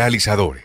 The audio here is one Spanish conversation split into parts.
Realizadores.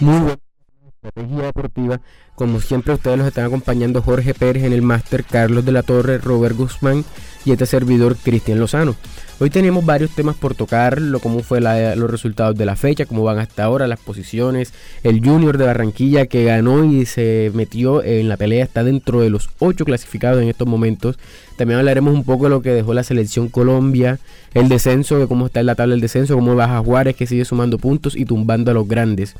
Muy buena estrategia deportiva. Como siempre, ustedes los están acompañando Jorge Pérez en el máster, Carlos de la Torre, Robert Guzmán y este servidor Cristian Lozano. Hoy tenemos varios temas por tocar, lo cómo fue los resultados de la fecha, cómo van hasta ahora, las posiciones, el Junior de Barranquilla que ganó y se metió en la pelea, está dentro de los ocho clasificados en estos momentos. También hablaremos un poco de lo que dejó la selección Colombia, el descenso, de cómo está en la tabla del descenso, cómo baja Juárez que sigue sumando puntos y tumbando a los grandes.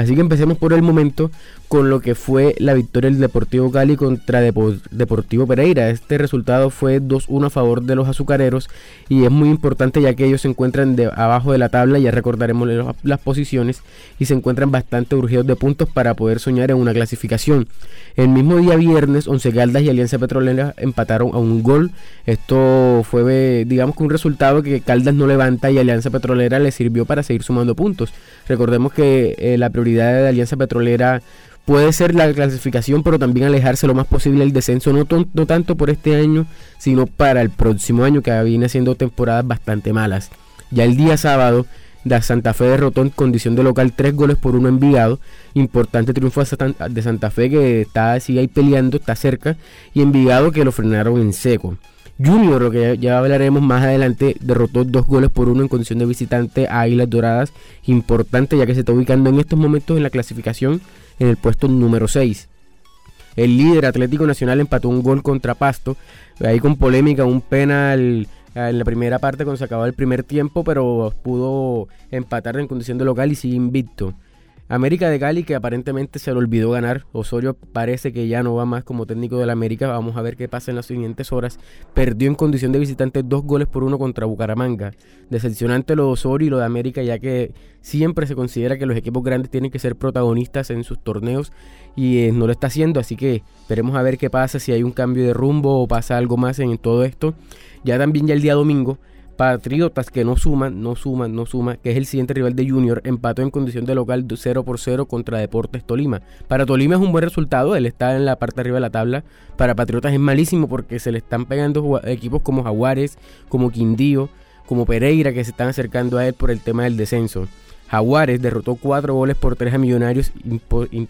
Así que empecemos por el momento con lo que fue la victoria del Deportivo Cali contra Deportivo Pereira. Este resultado fue 2-1 a favor de los azucareros y es muy importante ya que ellos se encuentran de abajo de la tabla, ya recordaremos las posiciones y se encuentran bastante urgidos de puntos para poder soñar en una clasificación. El mismo día viernes, Once Caldas y Alianza Petrolera empataron a un gol. Esto fue, digamos que un resultado que Caldas no levanta y Alianza Petrolera le sirvió para seguir sumando puntos. Recordemos que eh, la prioridad de Alianza Petrolera puede ser la clasificación, pero también alejarse lo más posible del descenso, no, tanto por este año, sino para el próximo año, que viene siendo temporadas bastante malas. Ya el día sábado, de Santa Fe derrotó en condición de local tres goles por uno Envigado. Importante triunfo de Santa Fe que está, sigue ahí peleando, está cerca. Y Envigado que lo frenaron en seco. Junior, lo que ya, hablaremos más adelante, derrotó dos goles por uno en condición de visitante a Águilas Doradas. Importante ya que se está ubicando en estos momentos en la clasificación en el puesto número 6. El líder Atlético Nacional empató un gol contra Pasto. Ahí con polémica, un penal en la primera parte cuando se acabó el primer tiempo, pero pudo empatar en condición de local y sigue invicto. América de Cali que aparentemente se le olvidó ganar. Osorio parece que ya no va más como técnico del América. Vamos a ver qué pasa en las siguientes horas. Perdió en condición de visitante dos goles por uno contra Bucaramanga. Decepcionante lo de Osorio y lo de América ya que siempre se considera que los equipos grandes tienen que ser protagonistas en sus torneos y eh, no lo está haciendo. Así que esperemos a ver qué pasa, si hay un cambio de rumbo o pasa algo más en todo esto. Ya también ya el día domingo Patriotas que no suman, no suman, no suman, que es el siguiente rival de Junior, empató en condición de local 0 por 0 contra Deportes Tolima. Para Tolima es un buen resultado, él está en la parte arriba de la tabla. Para Patriotas es malísimo porque se le están pegando equipos como Jaguares, como Quindío, como Pereira que se están acercando a él por el tema del descenso. Jaguares derrotó cuatro goles por tres a Millonarios.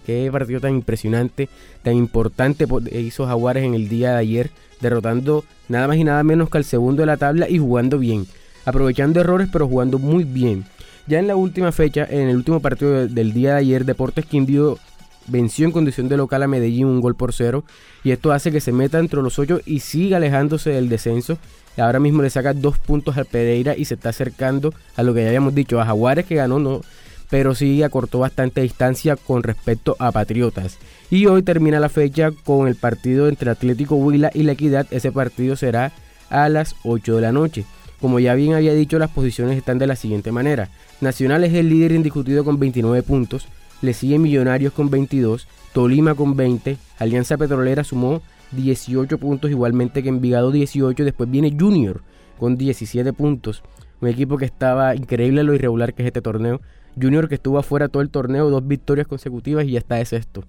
Qué partido tan impresionante, tan importante hizo Jaguares en el día de ayer derrotando nada más y nada menos que al segundo de la tabla y jugando bien, aprovechando errores pero jugando muy bien. Ya en la última fecha, en el último partido del día de ayer, Deportes Quindío venció en condición de local a Medellín un gol por cero y esto hace que se meta entre los ocho y siga alejándose del descenso. Ahora mismo le saca dos puntos al Pereira y se está acercando a lo que ya habíamos dicho, a Jaguares que ganó, no, pero sí acortó bastante distancia con respecto a Patriotas. Y hoy termina la fecha con el partido entre Atlético Huila y La Equidad. Ese partido será a las 8 de la noche. Como ya bien había dicho, las posiciones están de la siguiente manera. Nacional es el líder indiscutido con 29 puntos. Le sigue Millonarios con 22. Tolima con 20. Alianza Petrolera sumó 18 puntos, igualmente que Envigado 18. Después viene Junior con 17 puntos. Un equipo que estaba increíble lo irregular que es este torneo. Junior que estuvo afuera todo el torneo, dos victorias consecutivas y ya está de sexto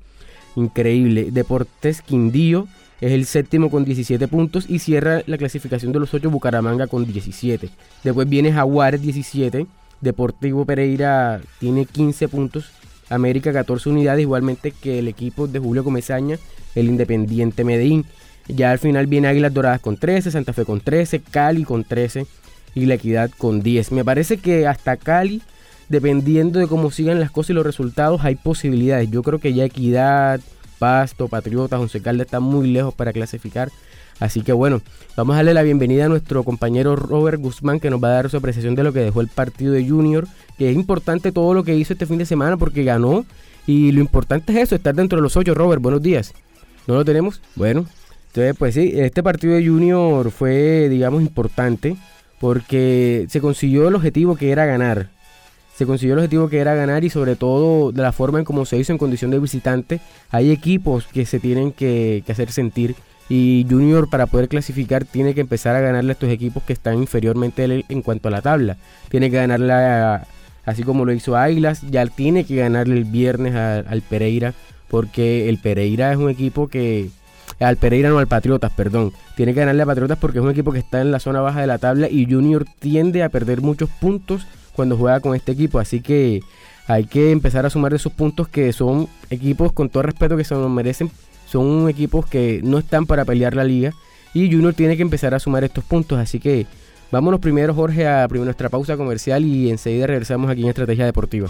increíble. Deportes Quindío es el séptimo con 17 puntos y cierra la clasificación de los 8 Bucaramanga con 17. Después viene Jaguares 17, Deportivo Pereira tiene 15 puntos, América 14 unidades, igualmente que el equipo de Julio Comesaña, el Independiente Medellín. Ya al final viene Águilas Doradas con 13, Santa Fe con 13, Cali con 13 y La Equidad con 10. Me parece que hasta Cali dependiendo de cómo sigan las cosas y los resultados, hay posibilidades. Yo creo que ya Equidad, Pasto, Patriotas, Once Caldas están muy lejos para clasificar. Así que bueno, vamos a darle la bienvenida a nuestro compañero Robert Guzmán que nos va a dar su apreciación de lo que dejó el partido de Junior, que es importante todo lo que hizo este fin de semana porque ganó y lo importante es eso, estar dentro de los ocho. Robert, buenos días. ¿No lo tenemos? Bueno, Entonces, pues sí, este partido de Junior fue, digamos, importante porque se consiguió el objetivo que era ganar. Se consiguió el objetivo que era ganar y sobre todo de la forma en cómo se hizo en condición de visitante. Hay equipos que se tienen que, hacer sentir y Junior para poder clasificar tiene que empezar a ganarle a estos equipos que están inferiormente en cuanto a la tabla. Tiene que ganarle así como lo hizo Águilas, ya tiene que ganarle el viernes al Pereira porque el Pereira es un equipo que al Pereira no al Patriotas, perdón. Tiene que ganarle a Patriotas porque es un equipo que está en la zona baja de la tabla y Junior tiende a perder muchos puntos cuando juega con este equipo. Así que hay que empezar a sumar esos puntos que son equipos con todo respeto que se nos merecen. Son equipos que no están para pelear la liga y Junior tiene que empezar a sumar estos puntos. Así que vámonos primero Jorge a nuestra pausa comercial y enseguida regresamos aquí en Estrategia Deportiva.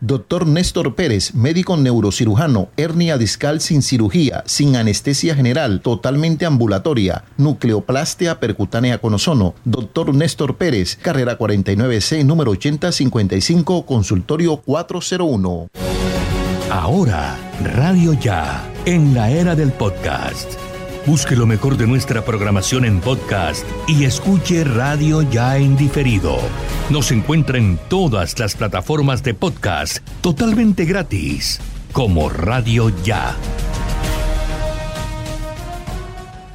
Doctor Néstor Pérez, médico neurocirujano, hernia discal sin cirugía, sin anestesia general, totalmente ambulatoria, nucleoplastia percutánea con ozono. Doctor Néstor Pérez, carrera 49C, número 8055, consultorio 401. Ahora, Radio Ya, en la era del podcast. Busque lo mejor de nuestra programación en podcast y escuche Radio Ya en diferido. Nos encuentra en todas las plataformas de podcast totalmente gratis, como Radio Ya.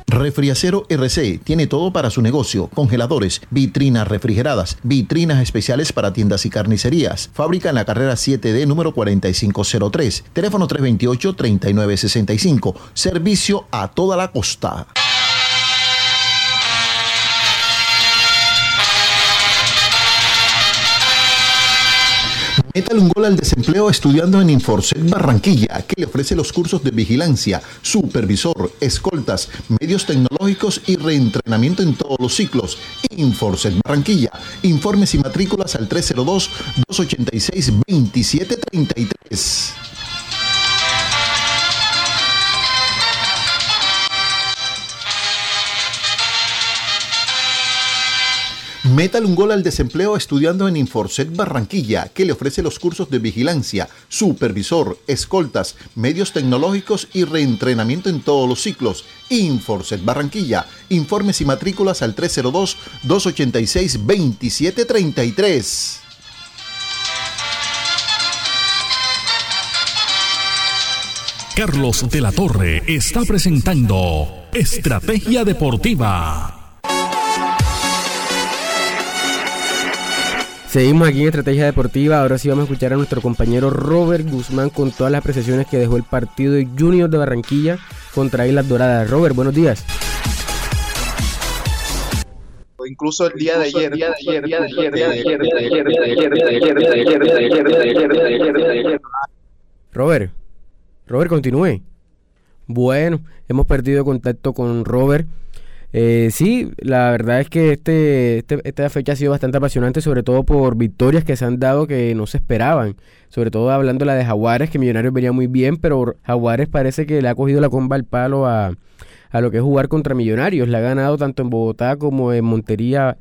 Refriacero RC tiene todo para su negocio, congeladores, vitrinas refrigeradas, vitrinas especiales para tiendas y carnicerías. Fábrica en la carrera 7D número 4503, teléfono 328-3965, servicio a toda la costa. Métale un gol al desempleo estudiando en Inforcet Barranquilla, que le ofrece los cursos de vigilancia, supervisor, escoltas, medios tecnológicos y reentrenamiento en todos los ciclos. Inforcet Barranquilla. Informes y matrículas al 302-286-2733. Métale un gol al desempleo estudiando en Inforcet Barranquilla, que le ofrece los cursos de vigilancia, supervisor, escoltas, medios tecnológicos y reentrenamiento en todos los ciclos. Inforcet Barranquilla. Informes y matrículas al 302-286-2733. Carlos de la Torre está presentando Estrategia Deportiva. Seguimos aquí en Estrategia Deportiva. Ahora sí vamos a escuchar a nuestro compañero Robert Guzmán con todas las apreciaciones que dejó el partido de Junior de Barranquilla contra Islas Doradas. Robert, buenos días. Incluso el día de ayer, Robert, Robert, continúe. Bueno, hemos perdido contacto con Robert. Eh, sí, la verdad es que este, este, esta fecha ha sido bastante apasionante, sobre todo por victorias que se han dado que no se esperaban. Sobre todo hablando la de Jaguares, que Millonarios venía muy bien, pero Jaguares parece que le ha cogido la comba al palo a, a lo que es jugar contra Millonarios. Le ha ganado tanto en Bogotá como en Montería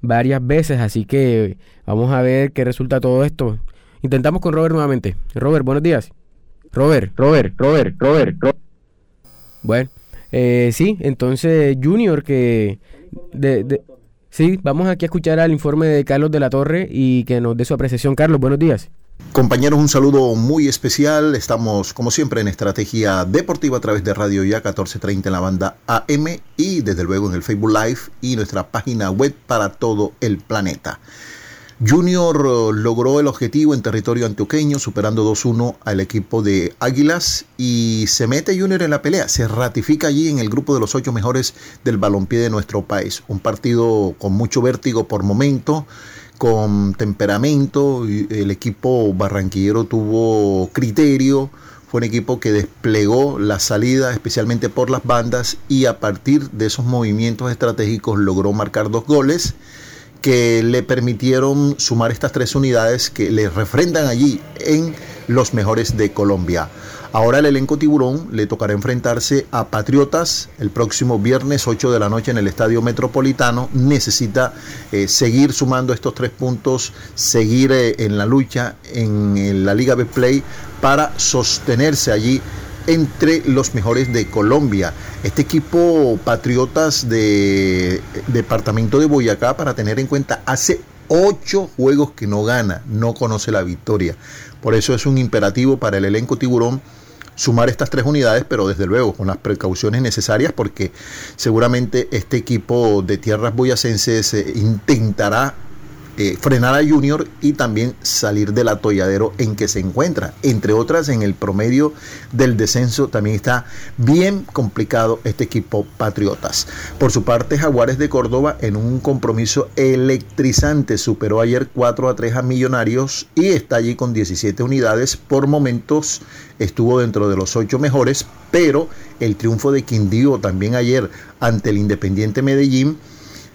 varias veces, así que vamos a ver qué resulta todo esto. Intentamos con Robert nuevamente. Robert, buenos días. Robert, Robert, Robert, Robert. Robert. Bueno. Eh, sí, entonces Junior que... De, sí, vamos aquí a escuchar al informe de Carlos de la Torre y que nos dé su apreciación. Carlos, buenos días. Compañeros, un saludo muy especial. Estamos, como siempre, en Estrategia Deportiva a través de Radio Ya 1430 en la banda AM y desde luego en el Facebook Live y nuestra página web para todo el planeta. Junior eh, logró el objetivo en territorio antioqueño, superando 2-1 al equipo de Águilas y se mete Junior en la pelea. Se ratifica allí en el grupo de los ocho mejores del balompié de nuestro país. Un partido con mucho vértigo por momento, con temperamento. El equipo barranquillero tuvo criterio. Fue un equipo que desplegó la salida, especialmente por las bandas, y a partir de esos movimientos estratégicos logró marcar dos goles que le permitieron sumar estas tres unidades que le refrendan allí en los mejores de Colombia. Ahora el elenco tiburón le tocará enfrentarse a Patriotas el próximo viernes 8 de la noche en el Estadio Metropolitano. Necesita eh, seguir sumando estos tres puntos, seguir eh, en la lucha en, en la Liga Betplay para sostenerse allí entre los mejores de Colombia. Este equipo Patriotas de Departamento de Boyacá, para tener en cuenta, hace ocho juegos que no gana, no conoce la victoria. Por eso es un imperativo para el elenco tiburón sumar estas tres unidades, pero desde luego con las precauciones necesarias porque seguramente este equipo de tierras boyacenses eh, intentará eh, frenar a Junior y también salir del atolladero en que se encuentra. Entre otras, en el promedio del descenso también está bien complicado este equipo Patriotas. Por su parte, Jaguares de Córdoba en un compromiso electrizante superó ayer 4 a 3 a Millonarios y está allí con 17 unidades. Por momentos estuvo dentro de los 8 mejores, pero el triunfo de Quindío también ayer ante el Independiente Medellín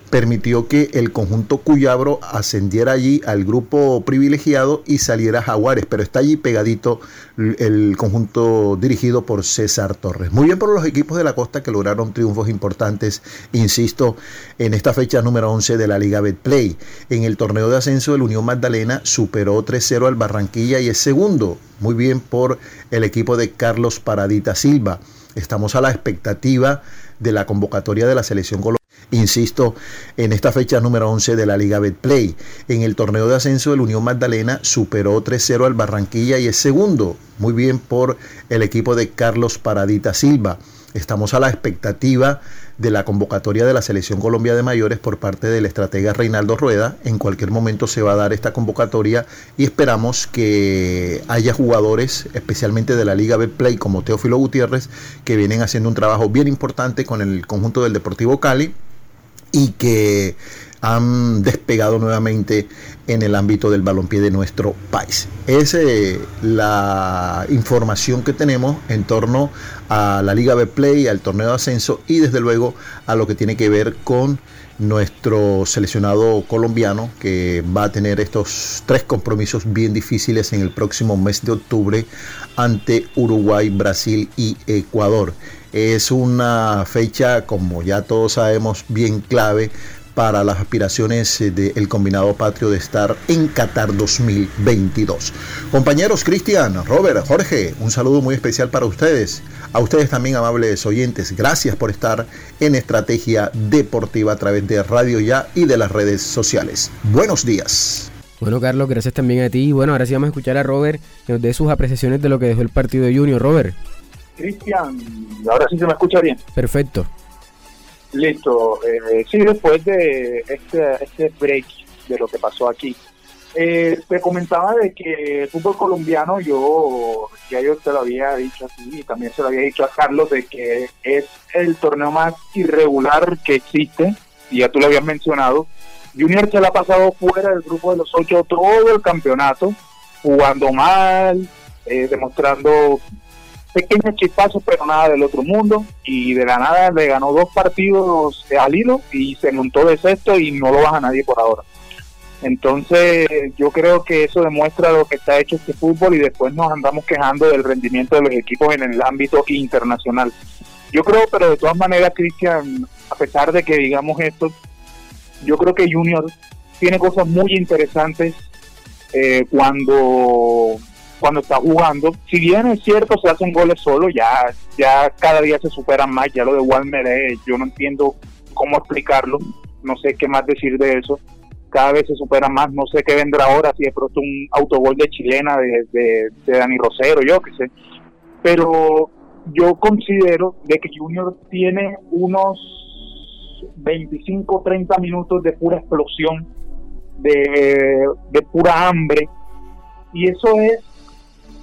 permitió que el conjunto Cuyabro ascendiera allí al grupo privilegiado y saliera Jaguares, pero está allí pegadito el conjunto dirigido por César Torres. Muy bien por los equipos de la costa que lograron triunfos importantes, insisto, en esta fecha número 11 de la Liga Betplay. En el torneo de ascenso del Unión Magdalena superó 3-0 al Barranquilla y es segundo. Muy bien por el equipo de Carlos Paradita Silva. Estamos a la expectativa de la convocatoria de la selección colombiana Insisto, en esta fecha número 11 de la Liga Betplay. En el torneo de ascenso del Unión Magdalena superó 3-0 al Barranquilla y es segundo. Muy bien por el equipo de Carlos Paradita Silva. Estamos a la expectativa de la convocatoria de la Selección Colombia de Mayores por parte del estratega Reinaldo Rueda. En cualquier momento se va a dar esta convocatoria y esperamos que haya jugadores, especialmente de la Liga Betplay como Teófilo Gutiérrez, que vienen haciendo un trabajo bien importante con el conjunto del Deportivo Cali y que han despegado nuevamente en el ámbito del balompié de nuestro país. Esa es la información que tenemos en torno a la Liga B-Play, al torneo de ascenso y desde luego a lo que tiene que ver con nuestro seleccionado colombiano que va a tener estos tres compromisos bien difíciles en el próximo mes de octubre ante Uruguay, Brasil y Ecuador. Es una fecha, como ya todos sabemos, bien clave para las aspiraciones eh, del combinado patrio de estar en Qatar 2022. Compañeros Cristian, Robert, Jorge, un saludo muy especial para ustedes. A ustedes también, amables oyentes, gracias por estar en Estrategia Deportiva a través de Radio Ya y de las redes sociales. Buenos días. Bueno, Carlos, gracias también a ti. Y bueno, ahora sí vamos a escuchar a Robert que nos dé sus apreciaciones de lo que dejó el partido de Junior. Robert. Cristian, ahora sí se me escucha bien. Perfecto. Listo. Eh, sí, después de este, este break de lo que pasó aquí, eh, te comentaba de que el fútbol colombiano, yo ya yo te lo había dicho así y también se lo había dicho a Carlos de que es el torneo más irregular que existe, y ya tú lo habías mencionado. Junior se la ha pasado fuera del grupo de los ocho todo el campeonato, jugando mal, eh, demostrando pequeños chispazos, pero nada del otro mundo. Y de la nada le ganó dos partidos al hilo y se montó de sexto y no lo baja nadie por ahora. Entonces, yo creo que eso demuestra lo que está hecho este fútbol y después nos andamos quejando del rendimiento de los equipos en el ámbito internacional. Yo creo, pero de todas maneras, Cristian, a pesar de que digamos esto, yo creo que Junior tiene cosas muy interesantes eh, cuando cuando está jugando. Si bien es cierto, se hacen goles solo, ya, ya cada día se superan más. Ya lo de Walmer, yo no entiendo cómo explicarlo, no sé qué más decir de eso. Cada vez se supera más, no sé qué vendrá ahora, si de pronto un autogol de chilena de, de, de Dani Rosero, yo qué sé. Pero yo considero de que Junior tiene unos 25, 30 minutos de pura explosión de, de pura hambre. Y eso es,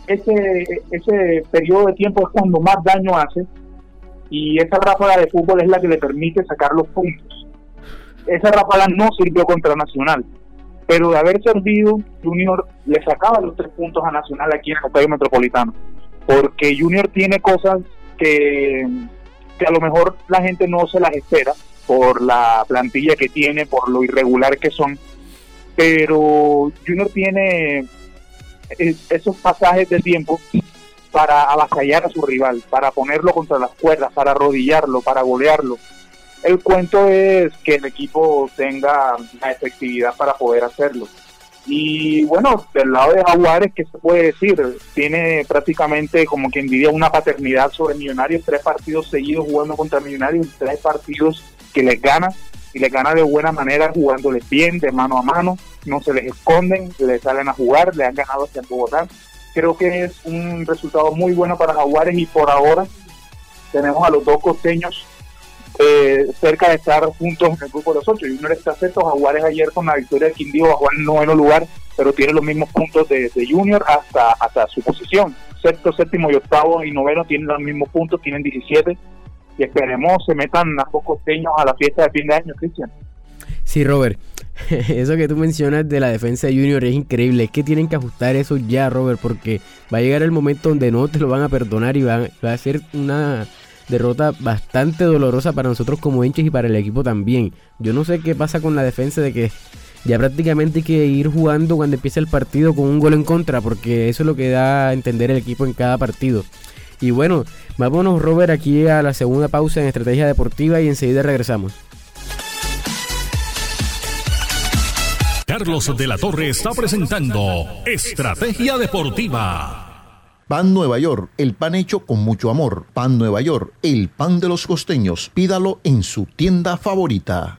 ese, ese periodo de tiempo es cuando más daño hace y esa ráfaga de fútbol es la que le permite sacar los puntos. Esa ráfaga no sirvió contra Nacional, pero de haber servido, Junior le sacaba los tres puntos a Nacional aquí en el Estadio Metropolitano, porque Junior tiene cosas que, que a lo mejor la gente no se las espera por la plantilla que tiene, por lo irregular que son, pero Junior tiene esos pasajes de tiempo para avasallar a su rival, para ponerlo contra las cuerdas, para arrodillarlo, para golearlo. El cuento es que el equipo tenga la efectividad para poder hacerlo. Y bueno, del lado de Jaguares, ¿qué se puede decir? Tiene prácticamente, como quien diría, una paternidad sobre Millonarios, tres partidos seguidos jugando contra Millonarios, tres partidos que les gana, y les gana de buena manera jugándoles bien, de mano a mano, no se les esconden, les salen a jugar, le han ganado hacia Bogotá creo que es un resultado muy bueno para Jaguares y por ahora tenemos a los dos costeños eh, cerca de estar juntos en el grupo de los ocho. Junior está sexto, Jaguares ayer con la victoria de Quindío bajó al noveno lugar, pero tiene los mismos puntos de, Junior hasta, hasta su posición. Sexto, séptimo y octavo y noveno tienen los mismos puntos, tienen 17 y esperemos se metan dos costeños a la fiesta de fin de año, Cristian. Sí, Robert. Eso que tú mencionas de la defensa de Junior es increíble. Es que tienen que ajustar eso ya, Robert, porque va a llegar el momento donde no te lo van a perdonar y va, a ser una derrota bastante dolorosa para nosotros como hinchas y para el equipo también. Yo no sé qué pasa con la defensa de que ya prácticamente hay que ir jugando cuando empieza el partido con un gol en contra, porque eso es lo que da a entender el equipo en cada partido. Y bueno, vámonos Robert aquí a la segunda pausa en Estrategia Deportiva y enseguida regresamos. Carlos de la Torre está presentando Estrategia Deportiva. Pan Nueva York, el pan hecho con mucho amor. Pan Nueva York, el pan de los costeños. Pídalo en su tienda favorita.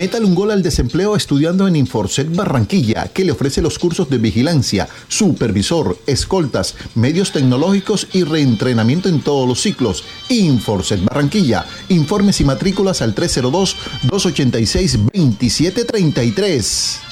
Métale un gol al desempleo estudiando en Inforset Barranquilla, que le ofrece los cursos de vigilancia, supervisor, escoltas, medios tecnológicos y reentrenamiento en todos los ciclos. Inforset Barranquilla. Informes y matrículas al 302-286-2733.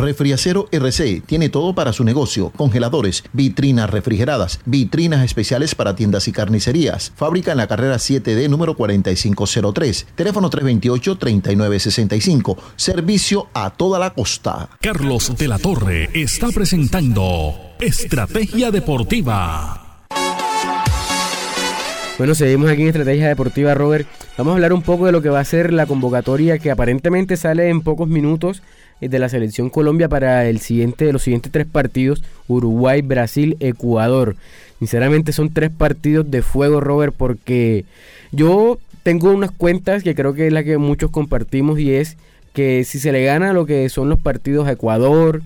Refriacero RC tiene todo para su negocio: congeladores, vitrinas refrigeradas, vitrinas especiales para tiendas y carnicerías. Fábrica en la carrera 7D número 4503. Teléfono 328-3965. Servicio a toda la costa. Carlos de la Torre está presentando Estrategia Deportiva. Bueno, seguimos aquí en Estrategia Deportiva, Robert. Vamos a hablar un poco de lo que va a ser la convocatoria que aparentemente sale en pocos minutos de la selección Colombia para el siguiente, los siguientes tres partidos, Uruguay, Brasil, Ecuador. Sinceramente son tres partidos de fuego, Robert, porque yo tengo unas cuentas que creo que es la que muchos compartimos y es que si se le gana lo que son los partidos a Ecuador,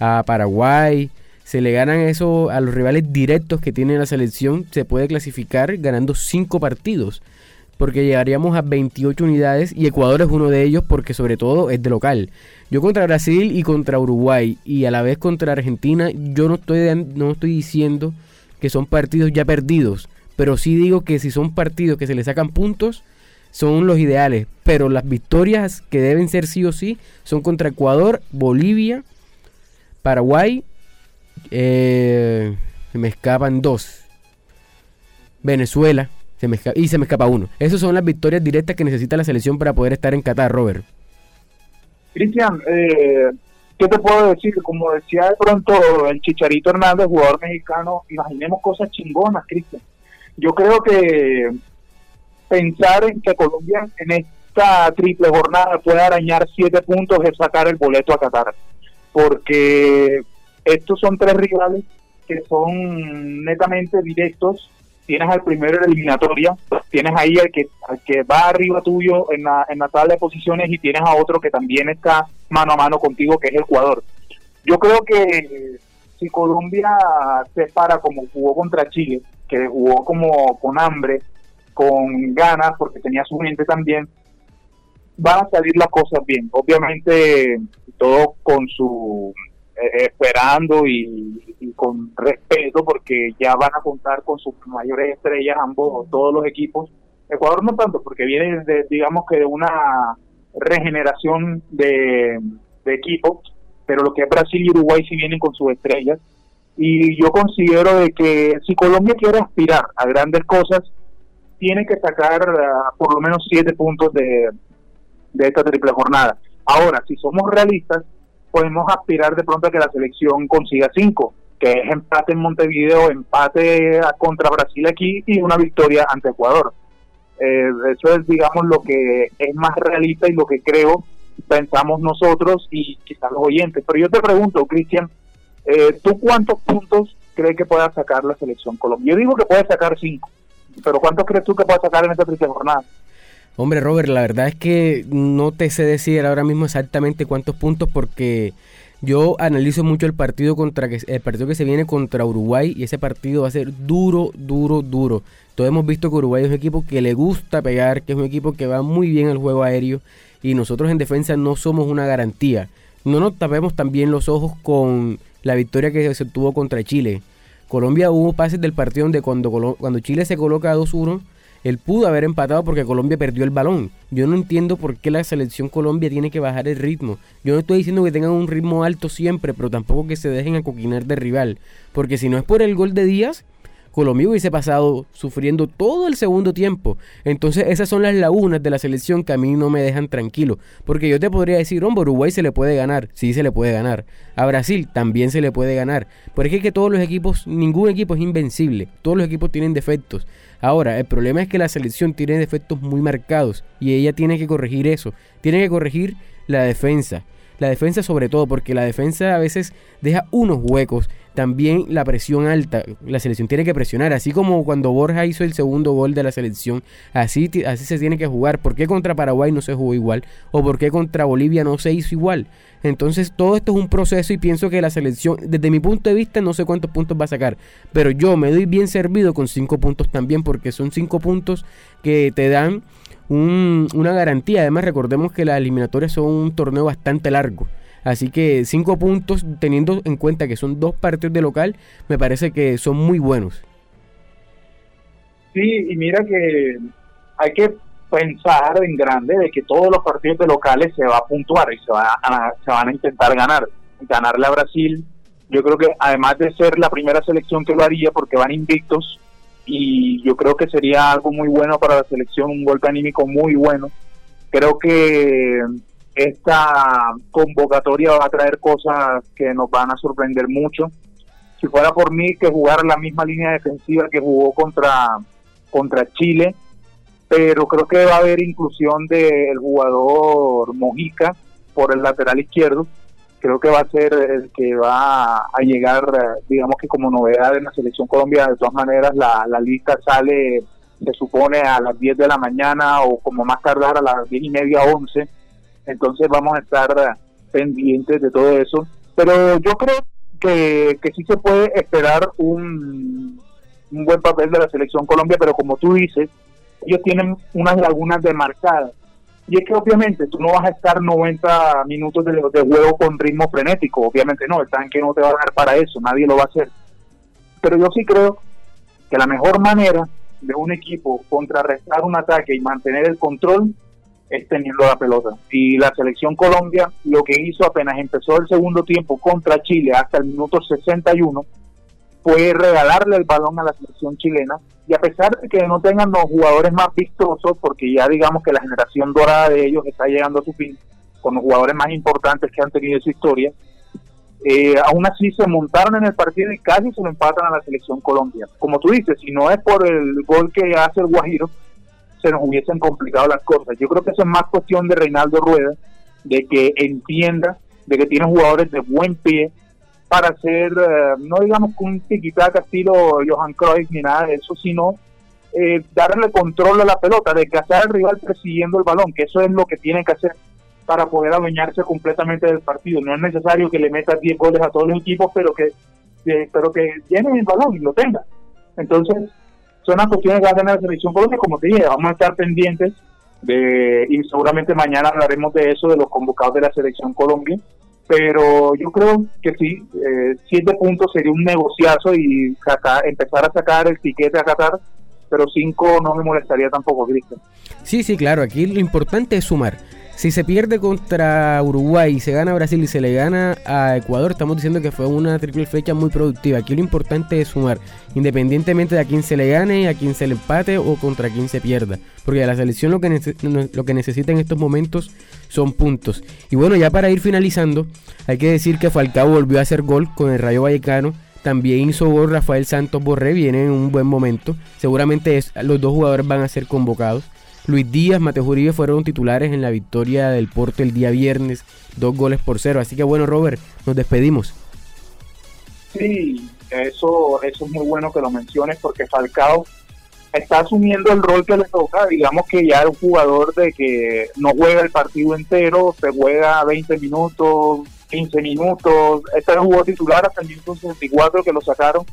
a Paraguay, se le ganan eso a los rivales directos que tiene la selección, se puede clasificar ganando cinco partidos porque llegaríamos a 28 unidades y Ecuador es uno de ellos porque sobre todo es de local. Yo contra Brasil y contra Uruguay y a la vez contra Argentina, yo no estoy, no estoy diciendo que son partidos ya perdidos, pero sí digo que si son partidos que se le sacan puntos, son los ideales. Pero las victorias que deben ser sí o sí son contra Ecuador, Bolivia, Paraguay, eh, me escapan dos. Venezuela, y se me escapa uno. Esas son las victorias directas que necesita la selección para poder estar en Qatar, Robert. Cristian, eh, ¿qué te puedo decir? Como decía de pronto el Chicharito Hernández, jugador mexicano, imaginemos cosas chingonas, Cristian. Yo creo que pensar en que Colombia en esta triple jornada puede arañar siete puntos es sacar el boleto a Qatar. Porque estos son tres rivales que son netamente directos. Tienes al primero en eliminatoria, tienes ahí al que, al que va arriba tuyo en la, en la tabla de posiciones y tienes a otro que también está mano a mano contigo, que es Ecuador. Yo creo que si Colombia se para como jugó contra Chile, que jugó como con hambre, con ganas, porque tenía su gente también, van a salir las cosas bien. Obviamente todo con su eh, esperando y, con respeto porque ya van a contar con sus mayores estrellas ambos, todos los equipos. Ecuador no tanto porque viene de, digamos que de una regeneración de, de equipos, pero lo que es Brasil y Uruguay sí vienen con sus estrellas. Y yo considero de que si Colombia quiere aspirar a grandes cosas, tiene que sacar ah, por lo menos siete puntos de, de esta triple jornada. Ahora, si somos realistas, podemos aspirar de pronto a que la selección consiga cinco, que es empate en Montevideo, empate contra Brasil aquí y una victoria ante Ecuador. Eh, eso es, digamos, lo que es más realista y lo que creo pensamos nosotros y quizás los oyentes. Pero yo te pregunto, Cristian, eh, ¿tú cuántos puntos crees que pueda sacar la selección Colombia? Yo digo que puede sacar cinco, pero ¿cuántos crees tú que puede sacar en esta triste jornada? Hombre, Robert, la verdad es que no te sé decir ahora mismo exactamente cuántos puntos porque yo analizo mucho el partido contra que el partido que se viene contra Uruguay y ese partido va a ser duro, duro, duro. Todos hemos visto que Uruguay es un equipo que le gusta pegar, que es un equipo que va muy bien al juego aéreo y nosotros en defensa no somos una garantía. No nos tapemos también los ojos con la victoria que se tuvo contra Chile. Colombia hubo pases del partido donde cuando, cuando Chile se coloca a 2-1 él pudo haber empatado porque Colombia perdió el balón. Yo no entiendo por qué la selección Colombia tiene que bajar el ritmo. Yo no estoy diciendo que tengan un ritmo alto siempre, pero tampoco que se dejen acoquinar de rival. Porque si no es por el gol de Díaz, Colombia hubiese pasado sufriendo todo el segundo tiempo. Entonces esas son las lagunas de la selección que a mí no me dejan tranquilo. Porque yo te podría decir, hombre, Uruguay se le puede ganar. Sí, se le puede ganar. A Brasil también se le puede ganar. Porque es que todos los equipos, ningún equipo es invencible. Todos los equipos tienen defectos. Ahora, el problema es que la selección tiene defectos muy marcados y ella tiene que corregir eso. Tiene que corregir la defensa. La defensa sobre todo, porque la defensa a veces deja unos huecos. También la presión alta. La selección tiene que presionar. Así como cuando Borja hizo el segundo gol de la selección. Así, así se tiene que jugar. ¿Por qué contra Paraguay no se jugó igual? ¿O por qué contra Bolivia no se hizo igual? Entonces todo esto es un proceso y pienso que la selección, desde mi punto de vista, no sé cuántos puntos va a sacar. Pero yo me doy bien servido con cinco puntos también porque son cinco puntos que te dan una garantía. Además, recordemos que las eliminatorias son un torneo bastante largo. Así que cinco puntos, teniendo en cuenta que son dos partidos de local, me parece que son muy buenos. Sí, y mira que hay que pensar en grande de que todos los partidos de locales se va a puntuar y se, va a, se van a intentar ganar. Ganarle a Brasil, yo creo que además de ser la primera selección que lo haría porque van invictos, y yo creo que sería algo muy bueno para la selección, un golpe anímico muy bueno. Creo que esta convocatoria va a traer cosas que nos van a sorprender mucho. Si fuera por mí que jugar la misma línea defensiva que jugó contra, contra Chile, pero creo que va a haber inclusión del jugador Mojica por el lateral izquierdo creo que va a ser el que va a llegar, digamos que como novedad en la selección Colombia, de todas maneras la, lista sale, se supone a las 10 de la mañana o como más tardar a las 10 y media, 11, entonces vamos a estar pendientes de todo eso, pero yo creo que, que sí se puede esperar un, un buen papel de la selección Colombia, pero como tú dices, ellos tienen unas lagunas demarcadas y es que obviamente tú no vas a estar 90 minutos de, juego con ritmo frenético, obviamente no, el tanque no te va a dar para eso, nadie lo va a hacer. Pero yo sí creo que la mejor manera de un equipo contrarrestar un ataque y mantener el control es teniendo la pelota. Y la selección Colombia lo que hizo apenas empezó el segundo tiempo contra Chile hasta el minuto 61 fue regalarle el balón a la selección chilena y a pesar de que no tengan los jugadores más vistosos, porque ya digamos que la generación dorada de ellos está llegando a su fin, con los jugadores más importantes que han tenido esa historia, eh, aún así se montaron en el partido y casi se lo empatan a la selección Colombia. Como tú dices, si no es por el gol que hace el Guajiro, se nos hubiesen complicado las cosas. Yo creo que eso es más cuestión de Reinaldo Rueda, de que entienda de que tiene jugadores de buen pie para hacer, eh, no digamos con un tiquitaca estilo Johan Cruyff ni nada de eso, sino eh, darle control a la pelota, de cazar al rival persiguiendo el balón, que eso es lo que tiene que hacer para poder adueñarse completamente del partido. No es necesario que le metas 10 goles a todos los equipos, pero que, pero que el balón y lo tenga. Entonces, son las cuestiones que tener la selección Colombia, como te dije, vamos a estar pendientes de, y seguramente mañana hablaremos de eso, de los convocados de la selección Colombia, pero yo creo que sí, eh, siete puntos sería un negociazo y empezar a sacar el tiquete a Qatar, pero cinco no me molestaría tampoco, Cristian. Sí, sí, claro, aquí lo importante es sumar. Si se pierde contra Uruguay, se gana Brasil y se le gana a Ecuador, estamos diciendo que fue una triple flecha muy productiva. Aquí lo importante es sumar, independientemente de a quién se le gane, a quién se le empate o contra quién se pierda. Porque a la selección lo que, lo que necesita en estos momentos son puntos. Y bueno, ya para ir finalizando, hay que decir que Falcao volvió a hacer gol con el Rayo Vallecano. También hizo gol Rafael Santos Borré, viene en un buen momento. Seguramente los dos jugadores van a ser convocados. Luis Díaz, Mateo Uribe fueron titulares en la victoria del Porto el día viernes, dos goles por cero. Así que bueno, Robert, nos despedimos. Sí, eso, eso es muy bueno que lo menciones porque Falcao está asumiendo el rol que le toca. Digamos que ya es un jugador de que no juega el partido entero, se juega 20 minutos, 15 minutos. Este es un jugador titular hasta el minuto 64 que lo sacaron,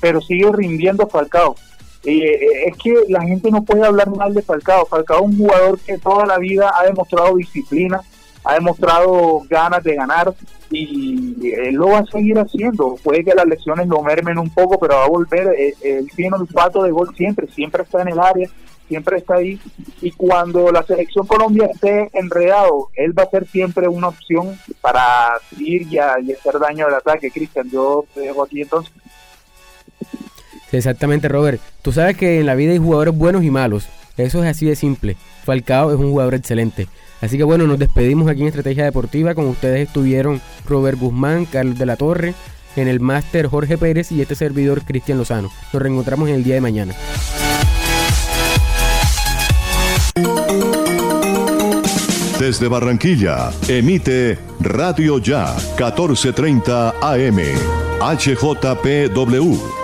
pero sigue rindiendo Falcao. Eh, es que la gente no puede hablar mal de Falcao. Falcao es un jugador que toda la vida ha demostrado disciplina, ha demostrado ganas de ganar y él lo va a seguir haciendo. Puede que las lesiones lo mermen un poco, pero va a volver. Eh, él tiene pato de gol siempre, siempre está en el área, siempre está ahí. Y cuando la selección Colombia esté enredado, él va a ser siempre una opción para ir y, y hacer daño al ataque. Cristian, yo te dejo aquí entonces. Exactamente, Robert. Tú sabes que en la vida hay jugadores buenos y malos. Eso es así de simple. Falcao es un jugador excelente. Así que bueno, nos despedimos aquí en Estrategia Deportiva. Con ustedes estuvieron Robert Guzmán, Carlos de la Torre, en el máster Jorge Pérez y este servidor Cristian Lozano. Nos reencontramos en el día de mañana. Desde Barranquilla, emite Radio Ya 1430 AM, HJPW.